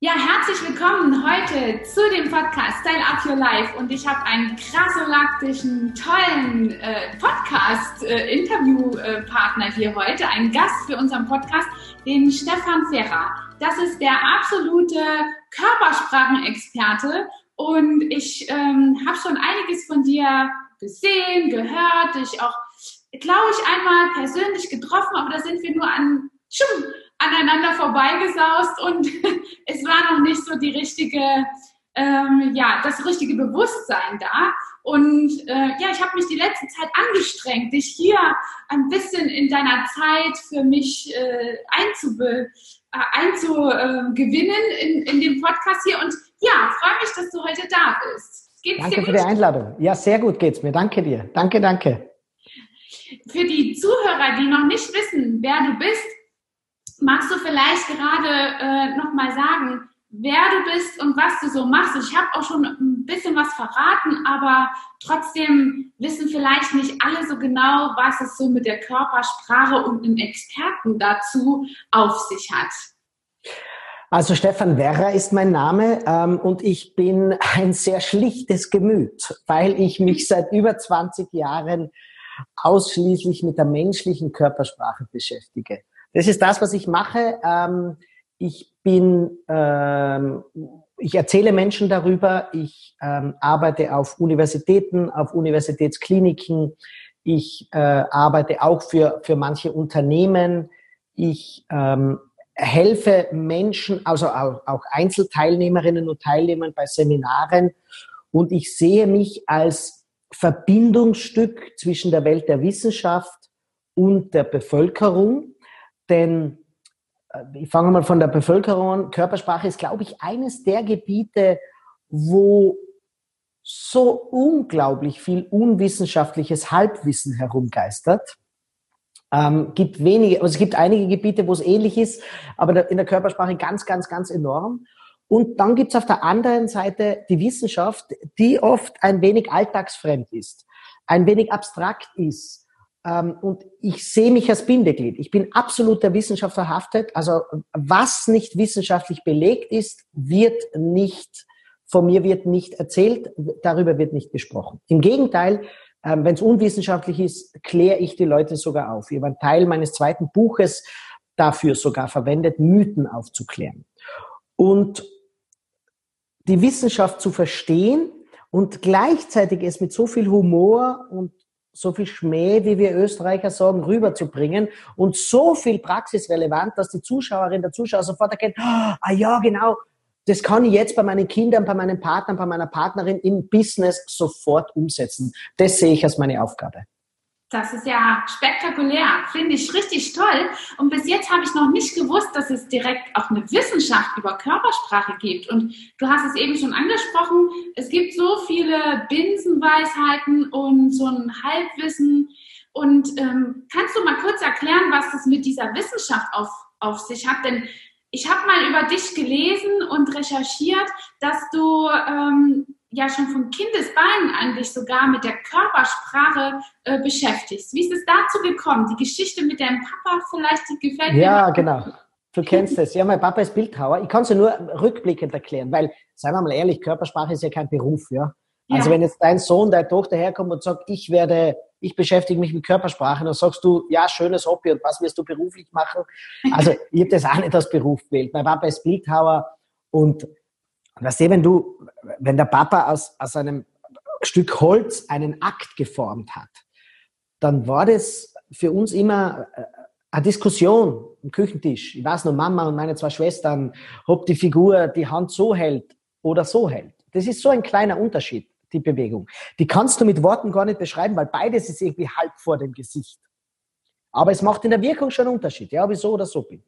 Ja, herzlich willkommen heute zu dem Podcast Style Up Your Life. Und ich habe einen krassolaktischen, tollen äh, Podcast-Interviewpartner äh, hier heute, einen Gast für unseren Podcast, den Stefan Ferrer. Das ist der absolute Körpersprachenexperte. Und ich ähm, habe schon einiges von dir gesehen, gehört, dich auch, glaube ich, einmal persönlich getroffen, aber da sind wir nur an schum, aneinander vorbeigesaust und es war noch nicht so die richtige, ähm, ja, das richtige Bewusstsein da. Und äh, ja, ich habe mich die letzte Zeit angestrengt, dich hier ein bisschen in deiner Zeit für mich äh, einzube äh, einzugewinnen in, in dem Podcast hier. Und ja, freue mich, dass du heute da bist. Geht's danke für die Einladung. Ja, sehr gut geht's mir. Danke dir. Danke, danke. Für die Zuhörer, die noch nicht wissen, wer du bist, Magst du vielleicht gerade äh, nochmal sagen, wer du bist und was du so machst? Ich habe auch schon ein bisschen was verraten, aber trotzdem wissen vielleicht nicht alle so genau, was es so mit der Körpersprache und einem Experten dazu auf sich hat. Also Stefan Werrer ist mein Name ähm, und ich bin ein sehr schlichtes Gemüt, weil ich mich seit über 20 Jahren ausschließlich mit der menschlichen Körpersprache beschäftige. Das ist das, was ich mache. Ähm, ich bin, ähm, ich erzähle Menschen darüber. Ich ähm, arbeite auf Universitäten, auf Universitätskliniken. Ich äh, arbeite auch für, für manche Unternehmen. Ich ähm, helfe Menschen, also auch, auch Einzelteilnehmerinnen und Teilnehmern bei Seminaren. Und ich sehe mich als Verbindungsstück zwischen der Welt der Wissenschaft und der Bevölkerung. Denn äh, ich fange mal von der Bevölkerung an. Körpersprache ist, glaube ich, eines der Gebiete, wo so unglaublich viel unwissenschaftliches Halbwissen herumgeistert. Ähm, gibt wenige, also es gibt einige Gebiete, wo es ähnlich ist, aber in der Körpersprache ganz, ganz, ganz enorm. Und dann gibt es auf der anderen Seite die Wissenschaft, die oft ein wenig alltagsfremd ist, ein wenig abstrakt ist, und ich sehe mich als Bindeglied. Ich bin absolut der Wissenschaft verhaftet. Also was nicht wissenschaftlich belegt ist, wird nicht, von mir wird nicht erzählt, darüber wird nicht gesprochen. Im Gegenteil, ähm, wenn es unwissenschaftlich ist, kläre ich die Leute sogar auf. Ich habe einen Teil meines zweiten Buches dafür sogar verwendet, Mythen aufzuklären. Und die Wissenschaft zu verstehen und gleichzeitig es mit so viel Humor und so viel Schmäh, wie wir Österreicher sagen, rüberzubringen und so viel praxisrelevant, dass die Zuschauerin, der Zuschauer sofort erkennt, ah ja, genau, das kann ich jetzt bei meinen Kindern, bei meinen Partnern, bei meiner Partnerin im Business sofort umsetzen. Das sehe ich als meine Aufgabe. Das ist ja spektakulär, finde ich richtig toll. Und bis jetzt habe ich noch nicht gewusst, dass es direkt auch eine Wissenschaft über Körpersprache gibt. Und du hast es eben schon angesprochen, es gibt so viele Binsenweisheiten und so ein Halbwissen. Und ähm, kannst du mal kurz erklären, was das mit dieser Wissenschaft auf, auf sich hat? Denn ich habe mal über dich gelesen und recherchiert, dass du ähm, ja schon von Kindesbeinen dich sogar mit der Körpersprache äh, beschäftigst. Wie ist es dazu gekommen? Die Geschichte mit deinem Papa vielleicht, die gefällt mir. Ja, genau. Du kennst es. Ja, mein Papa ist Bildhauer. Ich kann es ja nur rückblickend erklären, weil, seien wir mal ehrlich, Körpersprache ist ja kein Beruf, ja. Also ja. wenn jetzt dein Sohn, deine Tochter herkommt und sagt, ich werde, ich beschäftige mich mit Körpersprache, dann sagst du, ja, schönes Hobby und was wirst du beruflich machen? Also ich habe das auch nicht als Beruf gewählt. Mein Papa ist Bildhauer und weißt du, wenn du, wenn der Papa aus, aus einem Stück Holz einen Akt geformt hat, dann war das für uns immer äh, eine Diskussion am Küchentisch. Ich weiß noch, Mama und meine zwei Schwestern, ob die Figur die Hand so hält oder so hält. Das ist so ein kleiner Unterschied, die Bewegung. Die kannst du mit Worten gar nicht beschreiben, weil beides ist irgendwie halb vor dem Gesicht. Aber es macht in der Wirkung schon einen Unterschied, ja, ob ich so oder so bin.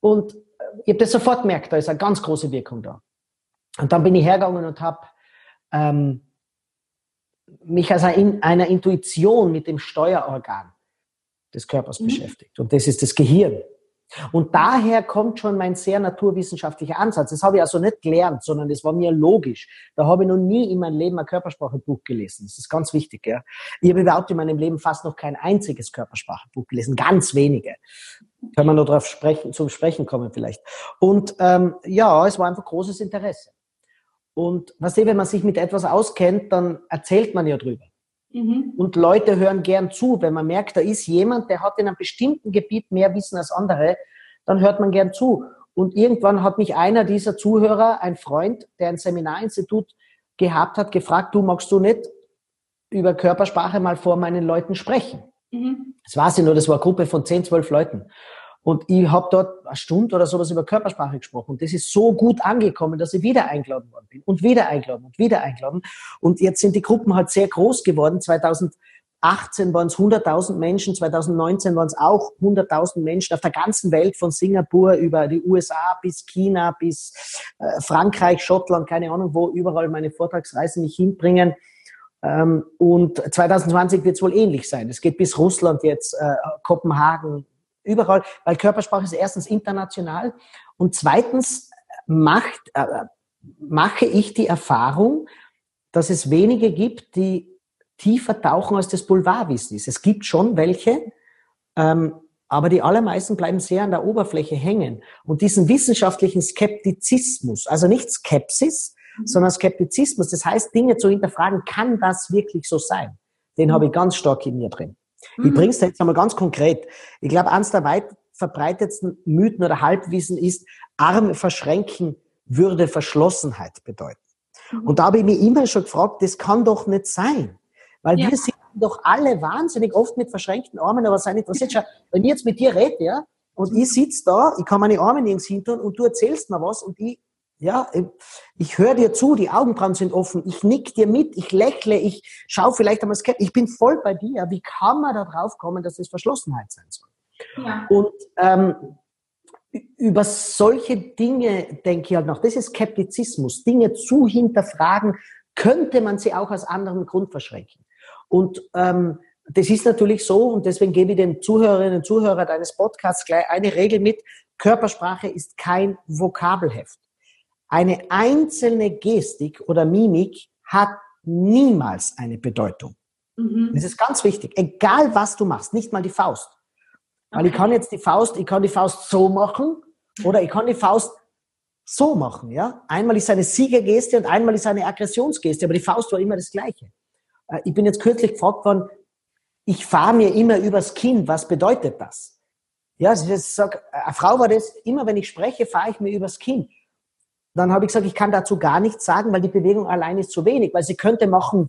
Und äh, ich habe das sofort gemerkt, da ist eine ganz große Wirkung da. Und dann bin ich hergegangen und habe ähm, mich als einer Intuition mit dem Steuerorgan des Körpers mhm. beschäftigt. Und das ist das Gehirn. Und daher kommt schon mein sehr naturwissenschaftlicher Ansatz. Das habe ich also nicht gelernt, sondern das war mir logisch. Da habe ich noch nie in meinem Leben ein Körpersprachebuch gelesen. Das ist ganz wichtig. Ja. Ich habe überhaupt in meinem Leben fast noch kein einziges Körpersprachebuch gelesen, ganz wenige. Können wir noch darauf sprechen, zum Sprechen kommen vielleicht. Und ähm, ja, es war einfach großes Interesse. Und was wenn man sich mit etwas auskennt, dann erzählt man ja drüber. Mhm. Und Leute hören gern zu. Wenn man merkt, da ist jemand, der hat in einem bestimmten Gebiet mehr Wissen als andere, dann hört man gern zu. Und irgendwann hat mich einer dieser Zuhörer, ein Freund, der ein Seminarinstitut gehabt hat, gefragt, du magst du nicht über Körpersprache mal vor meinen Leuten sprechen? Mhm. Das war sie nur, das war eine Gruppe von 10, 12 Leuten. Und ich habe dort eine Stunde oder sowas über Körpersprache gesprochen. Und das ist so gut angekommen, dass ich wieder eingeladen worden bin und wieder eingeladen und wieder eingeladen. Und jetzt sind die Gruppen halt sehr groß geworden. 2018 waren es 100.000 Menschen, 2019 waren es auch 100.000 Menschen auf der ganzen Welt, von Singapur über die USA bis China bis äh, Frankreich, Schottland, keine Ahnung, wo überall meine Vortragsreisen mich hinbringen. Ähm, und 2020 wird es wohl ähnlich sein. Es geht bis Russland jetzt, äh, Kopenhagen, überall, weil Körpersprache ist erstens international und zweitens macht, äh, mache ich die Erfahrung, dass es wenige gibt, die tiefer tauchen als das Boulevardwissen ist. Es gibt schon welche, ähm, aber die allermeisten bleiben sehr an der Oberfläche hängen. Und diesen wissenschaftlichen Skeptizismus, also nicht Skepsis, mhm. sondern Skeptizismus, das heißt, Dinge zu hinterfragen, kann das wirklich so sein? Den mhm. habe ich ganz stark in mir drin. Mhm. Ich bringe es jetzt einmal ganz konkret. Ich glaube, eines der weit verbreitetsten Mythen oder Halbwissen ist, Arme verschränken würde Verschlossenheit bedeuten. Mhm. Und da habe ich mich immer schon gefragt, das kann doch nicht sein. Weil ja. wir sind doch alle wahnsinnig oft mit verschränkten Armen, aber sei nicht interessiert. Schau, wenn ich jetzt mit dir rede, ja, und ich sitze da, ich kann meine Arme nirgends hin tun und du erzählst mir was und ich ja, ich höre dir zu, die Augenbrauen sind offen, ich nick dir mit, ich lächle, ich schaue vielleicht einmal skeptisch, ich bin voll bei dir. Wie kann man da drauf kommen, dass es Verschlossenheit sein soll? Ja. Und ähm, über solche Dinge denke ich halt noch, das ist Skeptizismus, Dinge zu hinterfragen, könnte man sie auch aus anderem Grund verschränken. Und ähm, das ist natürlich so, und deswegen gebe ich den Zuhörerinnen und Zuhörern deines Podcasts gleich eine Regel mit, Körpersprache ist kein Vokabelheft. Eine einzelne Gestik oder Mimik hat niemals eine Bedeutung. Mhm. Das ist ganz wichtig. Egal was du machst, nicht mal die Faust. Weil ich kann jetzt die Faust, ich kann die Faust so machen oder ich kann die Faust so machen, ja. Einmal ist eine Siegergeste und einmal ist eine Aggressionsgeste, aber die Faust war immer das Gleiche. Äh, ich bin jetzt kürzlich gefragt worden, ich fahre mir immer übers Kinn, was bedeutet das? Ja, also ich sag, eine Frau war das, immer wenn ich spreche, fahre ich mir übers Kinn. Dann habe ich gesagt, ich kann dazu gar nichts sagen, weil die Bewegung allein ist zu wenig, weil sie könnte machen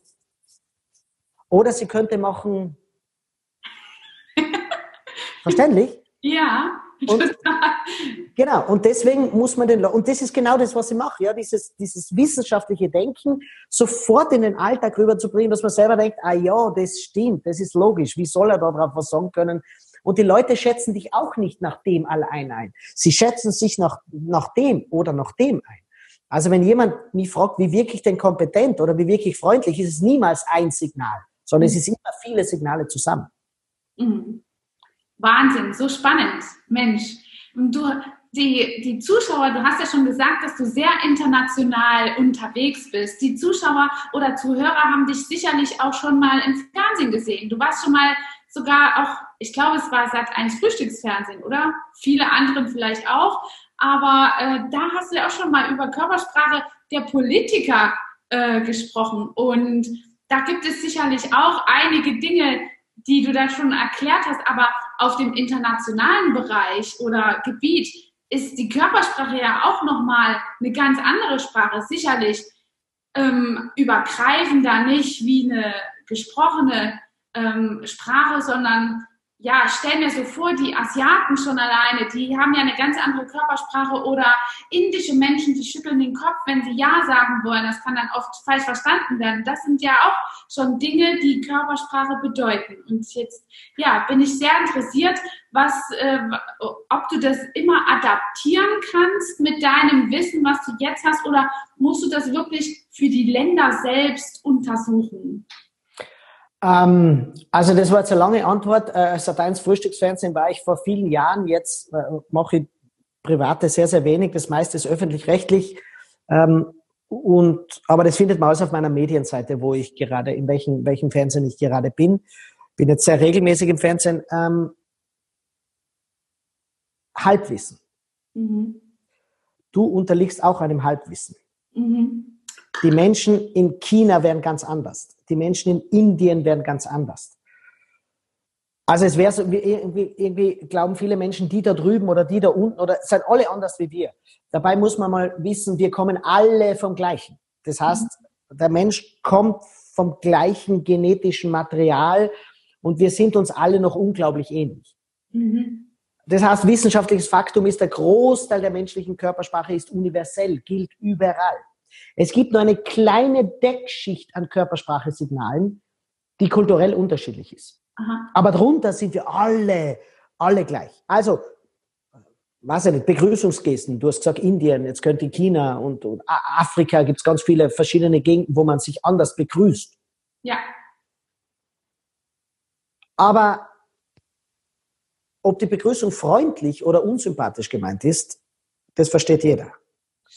oder sie könnte machen. Verständlich? Ja. Und, genau, und deswegen muss man den, und das ist genau das, was ich mache, ja, dieses, dieses wissenschaftliche Denken sofort in den Alltag rüberzubringen, dass man selber denkt, ah ja, das stimmt, das ist logisch, wie soll er darauf was sagen können, und die Leute schätzen dich auch nicht nach dem allein ein. Sie schätzen sich nach, nach dem oder nach dem ein. Also wenn jemand mich fragt, wie wirklich denn kompetent oder wie wirklich freundlich, ist es niemals ein Signal, sondern mhm. es ist immer viele Signale zusammen. Mhm. Wahnsinn, so spannend, Mensch. Und du, die, die Zuschauer, du hast ja schon gesagt, dass du sehr international unterwegs bist. Die Zuschauer oder Zuhörer haben dich sicherlich auch schon mal im Fernsehen gesehen. Du warst schon mal sogar auch, ich glaube, es war seit eines Frühstücksfernsehen, oder? Viele anderen vielleicht auch. Aber äh, da hast du ja auch schon mal über Körpersprache der Politiker äh, gesprochen. Und da gibt es sicherlich auch einige Dinge, die du da schon erklärt hast. Aber auf dem internationalen Bereich oder Gebiet ist die Körpersprache ja auch nochmal eine ganz andere Sprache. Sicherlich ähm, übergreifender, nicht wie eine gesprochene ähm, Sprache, sondern ja, stell mir so vor, die Asiaten schon alleine, die haben ja eine ganz andere Körpersprache oder indische Menschen, die schütteln den Kopf, wenn sie Ja sagen wollen. Das kann dann oft falsch verstanden werden. Das sind ja auch schon Dinge, die Körpersprache bedeuten. Und jetzt, ja, bin ich sehr interessiert, was, äh, ob du das immer adaptieren kannst mit deinem Wissen, was du jetzt hast, oder musst du das wirklich für die Länder selbst untersuchen? Ähm, also das war jetzt eine lange Antwort. Äh, Sat1 Frühstücksfernsehen war ich vor vielen Jahren. Jetzt äh, mache ich private sehr, sehr wenig. Das meiste ist öffentlich-rechtlich. Ähm, und, aber das findet man alles auf meiner Medienseite, wo ich gerade, in welchem, welchem Fernsehen ich gerade bin. Bin jetzt sehr regelmäßig im Fernsehen. Ähm, Halbwissen. Mhm. Du unterliegst auch einem Halbwissen. Mhm. Die Menschen in China werden ganz anders. Die Menschen in Indien werden ganz anders. Also es wäre so, irgendwie, irgendwie glauben viele Menschen, die da drüben oder die da unten oder seid alle anders wie wir. Dabei muss man mal wissen, wir kommen alle vom Gleichen. Das heißt, der Mensch kommt vom gleichen genetischen Material und wir sind uns alle noch unglaublich ähnlich. Mhm. Das heißt, wissenschaftliches Faktum ist, der Großteil der menschlichen Körpersprache ist universell, gilt überall. Es gibt nur eine kleine Deckschicht an Körpersprachesignalen, die kulturell unterschiedlich ist. Aha. Aber darunter sind wir alle, alle gleich. Also, weiß ich nicht, Begrüßungsgesten. Du hast gesagt Indien, jetzt könnte China und, und Afrika gibt es ganz viele verschiedene Gegenden, wo man sich anders begrüßt. Ja. Aber ob die Begrüßung freundlich oder unsympathisch gemeint ist, das versteht jeder.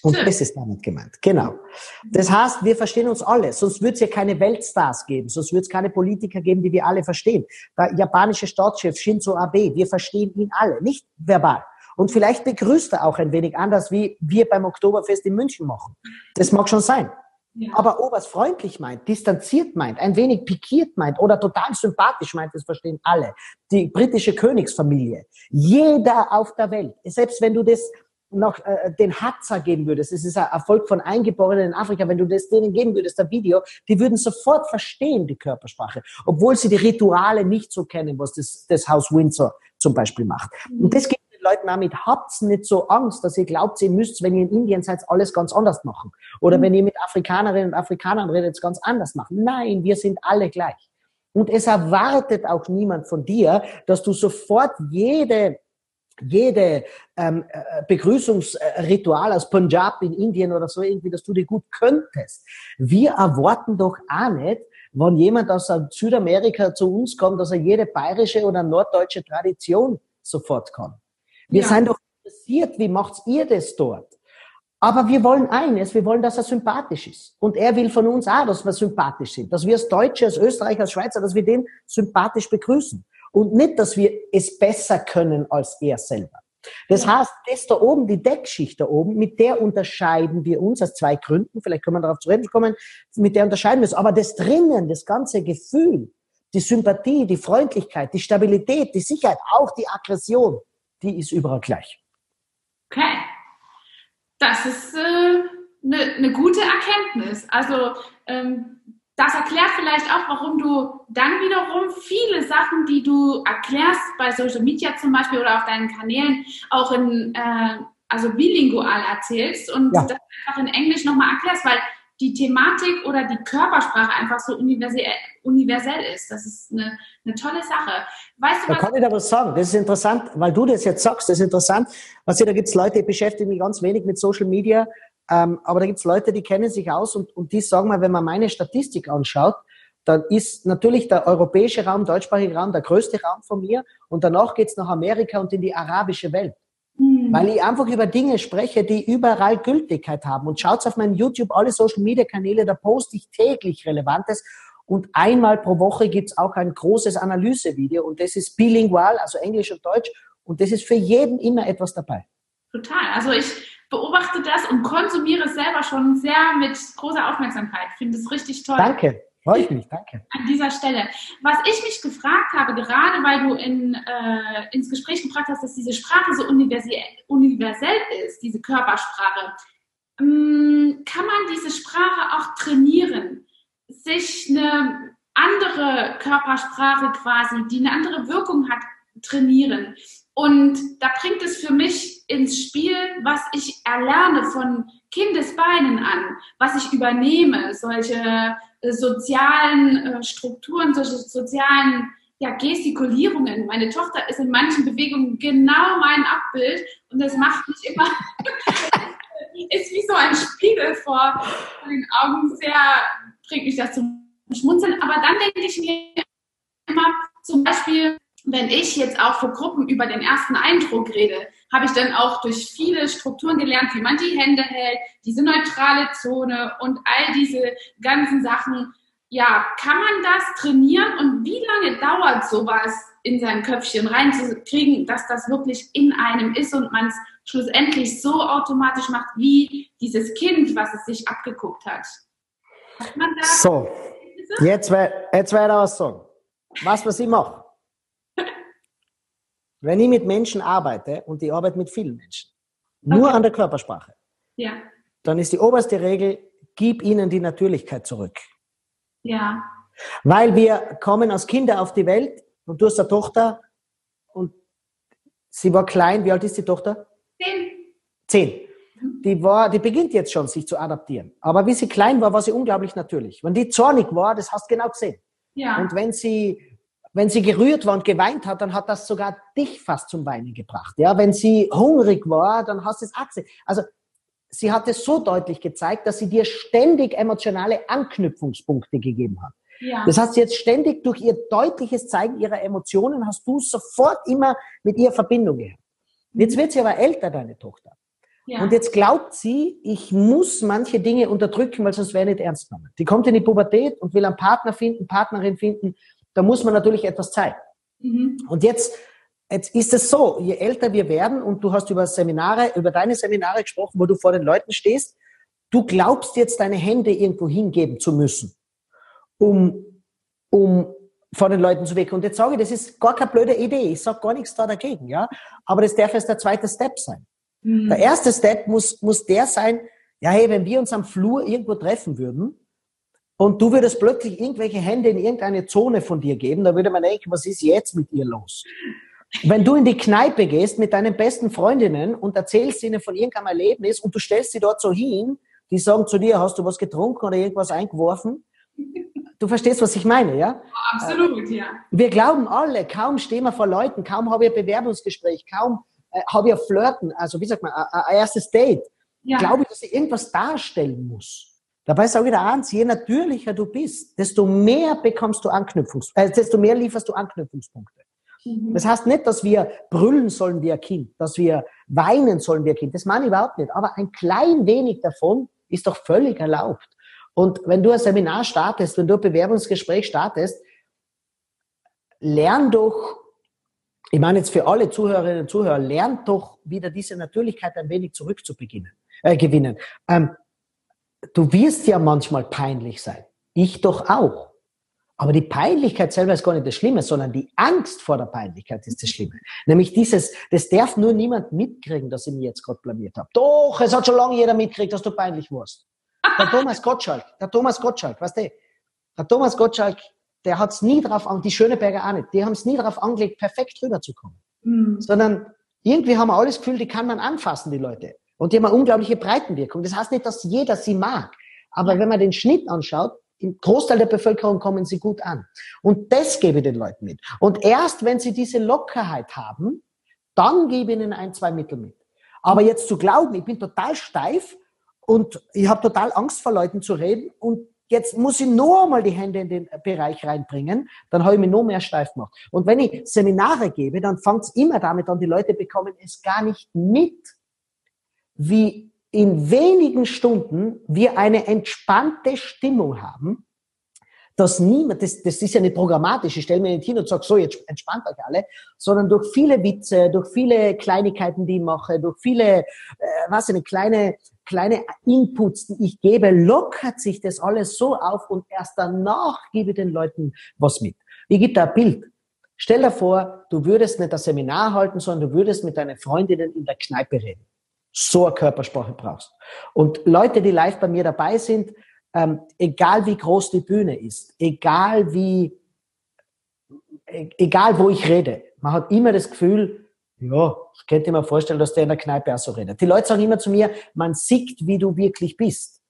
Und das ist damit gemeint. Genau. Das heißt, wir verstehen uns alle. Sonst würde es ja keine Weltstars geben. Sonst würde es keine Politiker geben, die wir alle verstehen. Der japanische Staatschef Shinzo Abe, wir verstehen ihn alle. Nicht verbal. Und vielleicht begrüßt er auch ein wenig anders, wie wir beim Oktoberfest in München machen. Das mag schon sein. Ja. Aber ob er es freundlich meint, distanziert meint, ein wenig pikiert meint oder total sympathisch meint, das verstehen alle. Die britische Königsfamilie. Jeder auf der Welt. Selbst wenn du das noch äh, den Hatzer geben würdest, es ist ein Erfolg von Eingeborenen in Afrika, wenn du das denen geben würdest, der Video, die würden sofort verstehen, die Körpersprache, obwohl sie die Rituale nicht so kennen, was das, das Haus Windsor zum Beispiel macht. Und das gibt den Leuten auch mit, habt's nicht so Angst, dass ihr glaubt, ihr müsst, wenn ihr in Indien seid, alles ganz anders machen. Oder mhm. wenn ihr mit Afrikanerinnen und Afrikanern redet, ganz anders machen. Nein, wir sind alle gleich. Und es erwartet auch niemand von dir, dass du sofort jede jede ähm, äh, Begrüßungsritual aus Punjab in Indien oder so irgendwie, dass du die gut könntest. Wir erwarten doch auch nicht, wenn jemand aus Südamerika zu uns kommt, dass er jede bayerische oder norddeutsche Tradition sofort kann. Wir ja. sind doch interessiert, wie macht ihr das dort? Aber wir wollen eines, wir wollen, dass er sympathisch ist. Und er will von uns auch, dass wir sympathisch sind. Dass wir als Deutsche, als Österreicher, als Schweizer, dass wir den sympathisch begrüßen und nicht, dass wir es besser können als er selber. Das heißt, das da oben, die Deckschicht da oben, mit der unterscheiden wir uns aus zwei Gründen, vielleicht können wir darauf zu reden kommen, mit der unterscheiden wir uns. Aber das drinnen, das ganze Gefühl, die Sympathie, die Freundlichkeit, die Stabilität, die Sicherheit, auch die Aggression, die ist überall gleich. Okay. Das ist eine äh, ne, ne gute Erkenntnis. Also ähm, das erklärt vielleicht auch, warum du dann wiederum viele Sachen, die du erklärst bei Social Media zum Beispiel oder auf deinen Kanälen, auch in äh, also bilingual erzählst und ja. das einfach in Englisch nochmal erklärst, weil die Thematik oder die Körpersprache einfach so universell, universell ist. Das ist eine, eine tolle Sache. Weißt du, da kann ich da was sagen. Das ist interessant, weil du das jetzt sagst. Das ist interessant. Also, da gibt es Leute, die beschäftigen mich ganz wenig mit Social Media ähm, aber da gibt es Leute, die kennen sich aus und, und die sagen mal, wenn man meine Statistik anschaut, dann ist natürlich der europäische Raum, deutschsprachige Raum der größte Raum von mir und danach geht's nach Amerika und in die arabische Welt. Mhm. Weil ich einfach über Dinge spreche, die überall Gültigkeit haben. Und schaut auf meinen YouTube, alle Social Media Kanäle, da poste ich täglich Relevantes. Und einmal pro Woche gibt's auch ein großes Analysevideo und das ist bilingual, also Englisch und Deutsch. Und das ist für jeden immer etwas dabei. Total. Also ich beobachte das und konsumiere es selber schon sehr mit großer Aufmerksamkeit. Finde es richtig toll. Danke. Freue ich mich, danke. An dieser Stelle. Was ich mich gefragt habe, gerade weil du in, äh, ins Gespräch gebracht hast, dass diese Sprache so universell, universell ist, diese Körpersprache, ähm, kann man diese Sprache auch trainieren? Sich eine andere Körpersprache quasi, die eine andere Wirkung hat, trainieren? Und da bringt es für mich ins Spiel, was ich erlerne von Kindesbeinen an, was ich übernehme, solche äh, sozialen äh, Strukturen, solche sozialen ja, Gestikulierungen. Meine Tochter ist in manchen Bewegungen genau mein Abbild und das macht mich immer, ist wie so ein Spiegel vor den Augen, sehr, bringt mich das zum Schmunzeln. Aber dann denke ich mir immer zum Beispiel, wenn ich jetzt auch für Gruppen über den ersten Eindruck rede, habe ich dann auch durch viele Strukturen gelernt, wie man die Hände hält, diese neutrale Zone und all diese ganzen Sachen. ja, kann man das trainieren und wie lange dauert sowas in sein Köpfchen reinzukriegen, dass das wirklich in einem ist und man es schlussendlich so automatisch macht, wie dieses Kind, was es sich abgeguckt hat? hat so, jetzt, jetzt werde ich was sagen. Was, was ich mache. Wenn ich mit Menschen arbeite und ich arbeite mit vielen Menschen, nur okay. an der Körpersprache, ja. dann ist die oberste Regel, gib ihnen die Natürlichkeit zurück. Ja. Weil wir kommen als Kinder auf die Welt und du hast eine Tochter und sie war klein. Wie alt ist die Tochter? Zehn. Zehn. Die, war, die beginnt jetzt schon, sich zu adaptieren. Aber wie sie klein war, war sie unglaublich natürlich. Wenn die zornig war, das hast du genau gesehen. Ja. Und wenn sie, wenn sie gerührt war und geweint hat, dann hat das sogar dich fast zum Weinen gebracht. Ja, wenn sie hungrig war, dann hast du es auch gesehen. Also, sie hat es so deutlich gezeigt, dass sie dir ständig emotionale Anknüpfungspunkte gegeben hat. Ja. Das heißt, jetzt ständig durch ihr deutliches Zeigen ihrer Emotionen hast du sofort immer mit ihr Verbindung gehabt. Jetzt wird sie aber älter, deine Tochter. Ja. Und jetzt glaubt sie, ich muss manche Dinge unterdrücken, weil sonst wäre nicht ernst genommen. Die kommt in die Pubertät und will einen Partner finden, Partnerin finden. Da muss man natürlich etwas zeigen. Mhm. Und jetzt, jetzt ist es so, je älter wir werden und du hast über Seminare, über deine Seminare gesprochen, wo du vor den Leuten stehst, du glaubst jetzt deine Hände irgendwo hingeben zu müssen, um, um vor den Leuten zu wirken. Und jetzt sage ich, das ist gar keine blöde Idee. Ich sage gar nichts da dagegen, ja. Aber das darf jetzt der zweite Step sein. Mhm. Der erste Step muss, muss der sein, ja, hey, wenn wir uns am Flur irgendwo treffen würden und du würdest plötzlich irgendwelche Hände in irgendeine Zone von dir geben, dann würde man denken, was ist jetzt mit ihr los? Wenn du in die Kneipe gehst mit deinen besten Freundinnen und erzählst ihnen von irgendeinem Erlebnis und du stellst sie dort so hin, die sagen zu dir, hast du was getrunken oder irgendwas eingeworfen? Du verstehst, was ich meine, ja? Absolut, ja. Wir glauben alle, kaum stehen wir vor Leuten, kaum habe ich ein Bewerbungsgespräch, kaum äh, habe ich ein Flirten, also wie sagt man, ein erstes Date, ja. glaube ich, dass ich irgendwas darstellen muss. Dabei sage ich dir eins, je natürlicher du bist, desto mehr bekommst du Anknüpfungs, äh, desto mehr lieferst du Anknüpfungspunkte. Mhm. Das heißt nicht, dass wir brüllen sollen wie ein Kind, dass wir weinen sollen wie ein Kind. Das meine ich überhaupt nicht. Aber ein klein wenig davon ist doch völlig erlaubt. Und wenn du ein Seminar startest, wenn du ein Bewerbungsgespräch startest, lern doch ich meine jetzt für alle Zuhörerinnen und Zuhörer, lernt doch wieder diese Natürlichkeit ein wenig zurückzubeginnen, äh, gewinnen. Ähm, du wirst ja manchmal peinlich sein. Ich doch auch. Aber die Peinlichkeit selber ist gar nicht das Schlimme, sondern die Angst vor der Peinlichkeit ist das Schlimme. Nämlich dieses, das darf nur niemand mitkriegen, dass ich mich jetzt gerade blamiert habe. Doch, es hat schon lange jeder mitkriegt, dass du peinlich warst. Der Thomas Gottschalk, der Thomas Gottschalk, weißt du, der Thomas Gottschalk der hat es nie drauf an, die Schöneberger auch nicht, die haben es nie darauf angelegt, perfekt rüberzukommen. Mhm. Sondern irgendwie haben wir alles Gefühl, die kann man anfassen, die Leute. Und die haben eine unglaubliche Breitenwirkung. Das heißt nicht, dass jeder sie mag. Aber wenn man den Schnitt anschaut, im Großteil der Bevölkerung kommen sie gut an. Und das gebe ich den Leuten mit. Und erst wenn sie diese Lockerheit haben, dann gebe ich ihnen ein, zwei Mittel mit. Aber jetzt zu glauben, ich bin total steif und ich habe total Angst vor Leuten zu reden und jetzt muss ich nur mal die Hände in den Bereich reinbringen, dann habe ich mich nur mehr steif gemacht. Und wenn ich Seminare gebe, dann fängt es immer damit an, die Leute bekommen es gar nicht mit, wie in wenigen Stunden wir eine entspannte Stimmung haben, dass niemand, das, das ist ja nicht programmatisch, ich stelle mir nicht hin und sage, so, jetzt entspannt euch alle, sondern durch viele Witze, durch viele Kleinigkeiten, die ich mache, durch viele, äh, was eine kleine, kleine Inputs, die ich gebe, lockert sich das alles so auf und erst danach gebe ich den Leuten was mit. Ich gebe da ein Bild. Stell dir vor, du würdest nicht das Seminar halten, sondern du würdest mit deinen Freundinnen in der Kneipe reden. So eine Körpersprache brauchst. Und Leute, die live bei mir dabei sind, ähm, egal wie groß die Bühne ist, egal wie, e-, egal wo ich rede, man hat immer das Gefühl, ja, ich könnte mir vorstellen, dass der in der Kneipe auch so redet. Die Leute sagen immer zu mir, man sieht, wie du wirklich bist.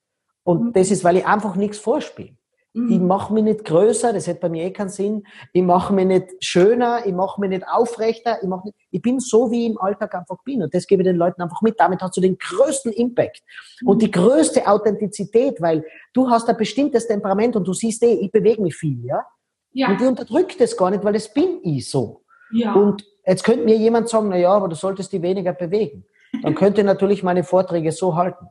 Und mhm. das ist, weil ich einfach nichts vorspiele. Mhm. Ich mache mich nicht größer, das hätte bei mir eh keinen Sinn. Ich mache mich nicht schöner, ich mache mich nicht aufrechter. Ich, mach nicht, ich bin so, wie ich im Alltag einfach bin. Und das gebe ich den Leuten einfach mit. Damit hast du den größten Impact mhm. und die größte Authentizität, weil du hast ein bestimmtes Temperament und du siehst eh, ich bewege mich viel, ja? ja. Und ich unterdrücke das gar nicht, weil das bin ich so. Ja. Und jetzt könnte mir jemand sagen, na ja, aber du solltest die weniger bewegen. Dann könnte ich natürlich meine Vorträge so halten.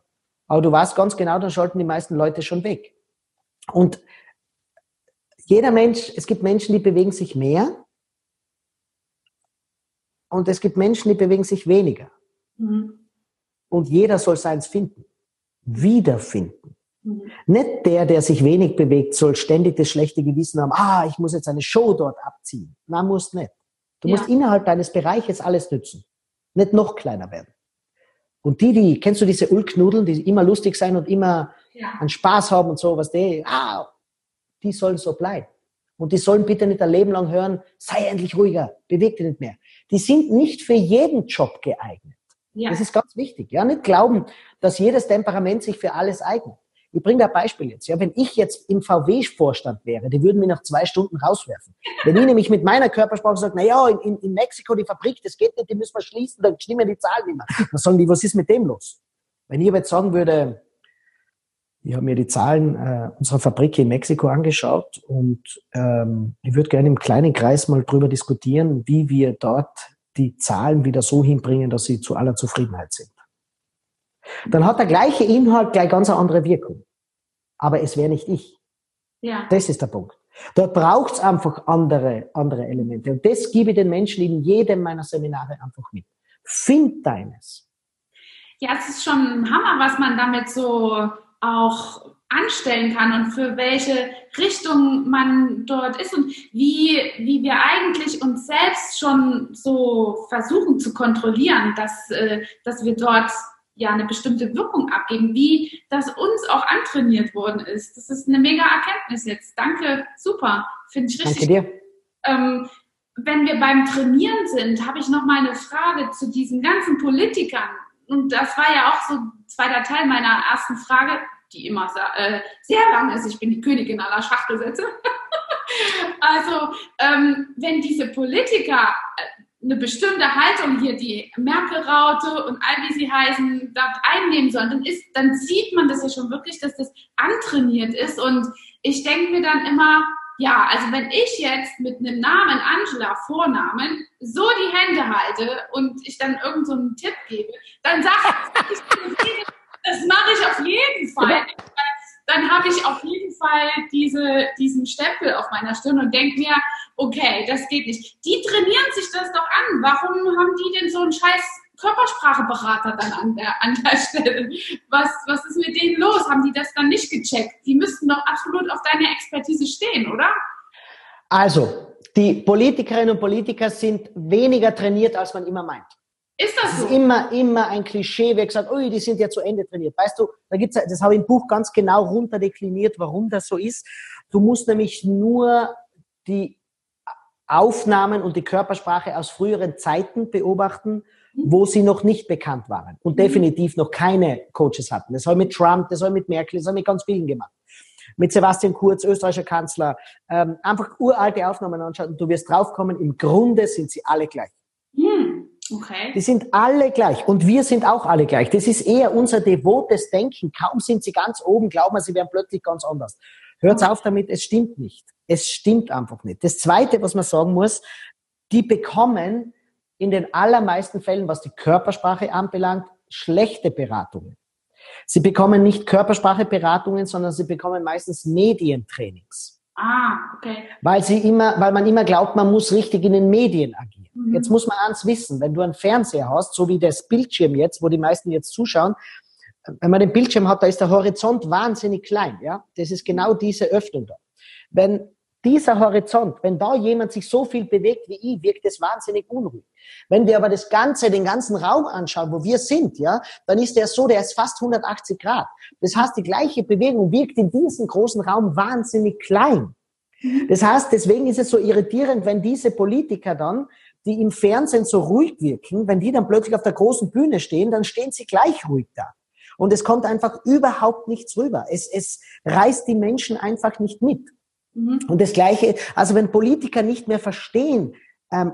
Aber du weißt ganz genau, dann schalten die meisten Leute schon weg. Und jeder Mensch, es gibt Menschen, die bewegen sich mehr und es gibt Menschen, die bewegen sich weniger. Mhm. Und jeder soll seins finden, wiederfinden. Mhm. Nicht der, der sich wenig bewegt, soll ständig das schlechte Gewissen haben, ah, ich muss jetzt eine Show dort abziehen. Na, musst nicht. Du ja. musst innerhalb deines Bereiches alles nützen. Nicht noch kleiner werden. Und die, die, kennst du diese Ulknudeln, die immer lustig sein und immer ja. einen Spaß haben und so, was die, ah, die sollen so bleiben. Und die sollen bitte nicht ein Leben lang hören, sei endlich ruhiger, beweg dich nicht mehr. Die sind nicht für jeden Job geeignet. Ja. Das ist ganz wichtig. Ja, nicht glauben, dass jedes Temperament sich für alles eignet. Ich bringe da ein Beispiel jetzt. Ja, wenn ich jetzt im VW-Vorstand wäre, die würden mich nach zwei Stunden rauswerfen. Wenn ich nämlich mit meiner Körpersprache sage, na ja, in, in Mexiko die Fabrik, das geht nicht, die müssen wir schließen, dann stimmen die Zahlen nicht mehr. Dann sagen die, was ist mit dem los? Wenn ich jetzt sagen würde, ich habe mir die Zahlen äh, unserer Fabrik in Mexiko angeschaut und ähm, ich würde gerne im kleinen Kreis mal drüber diskutieren, wie wir dort die Zahlen wieder so hinbringen, dass sie zu aller Zufriedenheit sind dann hat der gleiche Inhalt gleich ganz eine andere Wirkung. Aber es wäre nicht ich. Ja. Das ist der Punkt. Dort braucht es einfach andere, andere Elemente. Und das gebe ich den Menschen in jedem meiner Seminare einfach mit. Find deines. Ja, es ist schon ein Hammer, was man damit so auch anstellen kann und für welche Richtung man dort ist und wie, wie wir eigentlich uns selbst schon so versuchen zu kontrollieren, dass, äh, dass wir dort ja eine bestimmte Wirkung abgeben, wie das uns auch antrainiert worden ist. Das ist eine mega Erkenntnis jetzt. Danke, super, finde ich richtig. Danke dir. Ähm, wenn wir beim Trainieren sind, habe ich noch mal eine Frage zu diesen ganzen Politikern. Und das war ja auch so zweiter Teil meiner ersten Frage, die immer äh, sehr lang ist. Ich bin die Königin aller Schachtelsätze. also, ähm, wenn diese Politiker äh, eine bestimmte Haltung hier, die Merkel-Raute und all wie sie heißen, dort einnehmen sollen, dann, ist, dann sieht man das ja schon wirklich, dass das antrainiert ist. Und ich denke mir dann immer, ja, also wenn ich jetzt mit einem Namen Angela Vornamen so die Hände halte und ich dann irgend so einen Tipp gebe, dann sage ich, das mache ich auf jeden Fall dann habe ich auf jeden Fall diese, diesen Stempel auf meiner Stirn und denke mir, okay, das geht nicht. Die trainieren sich das doch an. Warum haben die denn so einen scheiß Körperspracheberater dann an der, an der Stelle? Was, was ist mit denen los? Haben die das dann nicht gecheckt? Die müssten doch absolut auf deine Expertise stehen, oder? Also, die Politikerinnen und Politiker sind weniger trainiert, als man immer meint. Ist das so? Das ist immer, immer ein Klischee, wer gesagt, ui, die sind ja zu Ende trainiert. Weißt du, da gibt's, das habe ich im Buch ganz genau runterdekliniert, warum das so ist. Du musst nämlich nur die Aufnahmen und die Körpersprache aus früheren Zeiten beobachten, mhm. wo sie noch nicht bekannt waren und mhm. definitiv noch keine Coaches hatten. Das habe ich mit Trump, das habe ich mit Merkel, das habe ich mit ganz vielen gemacht. Mit Sebastian Kurz, österreichischer Kanzler, ähm, einfach uralte Aufnahmen anschauen und du wirst draufkommen, im Grunde sind sie alle gleich. Mhm. Okay. Die sind alle gleich und wir sind auch alle gleich. Das ist eher unser devotes Denken. Kaum sind sie ganz oben, glauben wir, sie werden plötzlich ganz anders. Hört auf damit, es stimmt nicht. Es stimmt einfach nicht. Das Zweite, was man sagen muss, die bekommen in den allermeisten Fällen, was die Körpersprache anbelangt, schlechte Beratungen. Sie bekommen nicht Körperspracheberatungen, sondern sie bekommen meistens Medientrainings. Ah, okay. Weil sie immer, weil man immer glaubt, man muss richtig in den Medien agieren. Mhm. Jetzt muss man eins wissen, wenn du einen Fernseher hast, so wie das Bildschirm jetzt, wo die meisten jetzt zuschauen, wenn man den Bildschirm hat, da ist der Horizont wahnsinnig klein, ja. Das ist genau diese Öffnung da. Wenn dieser Horizont, wenn da jemand sich so viel bewegt wie ich, wirkt es wahnsinnig unruhig. Wenn wir aber das Ganze, den ganzen Raum anschauen, wo wir sind, ja, dann ist der so, der ist fast 180 Grad. Das heißt, die gleiche Bewegung wirkt in diesem großen Raum wahnsinnig klein. Mhm. Das heißt, deswegen ist es so irritierend, wenn diese Politiker dann, die im Fernsehen so ruhig wirken, wenn die dann plötzlich auf der großen Bühne stehen, dann stehen sie gleich ruhig da. Und es kommt einfach überhaupt nichts rüber. Es, es reißt die Menschen einfach nicht mit. Mhm. Und das Gleiche, also wenn Politiker nicht mehr verstehen, ähm,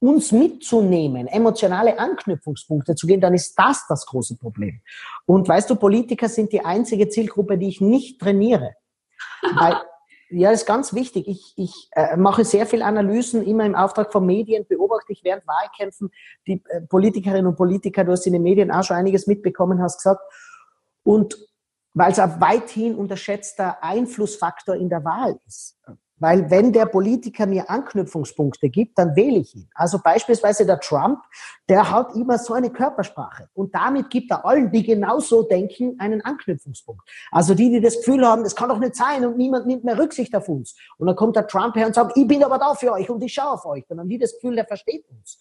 uns mitzunehmen, emotionale Anknüpfungspunkte zu gehen, dann ist das das große Problem. Und weißt du, Politiker sind die einzige Zielgruppe, die ich nicht trainiere. Weil, ja, das ist ganz wichtig. Ich, ich äh, mache sehr viel Analysen, immer im Auftrag von Medien, beobachte ich während Wahlkämpfen die äh, Politikerinnen und Politiker, du hast in den Medien auch schon einiges mitbekommen, hast gesagt. Und weil es ein weithin unterschätzter Einflussfaktor in der Wahl ist. Weil wenn der Politiker mir Anknüpfungspunkte gibt, dann wähle ich ihn. Also beispielsweise der Trump, der hat immer so eine Körpersprache. Und damit gibt er allen, die genauso denken, einen Anknüpfungspunkt. Also die, die das Gefühl haben, das kann doch nicht sein und niemand nimmt mehr Rücksicht auf uns. Und dann kommt der Trump her und sagt, ich bin aber da für euch und ich schaue auf euch. Dann haben die das Gefühl, der versteht uns.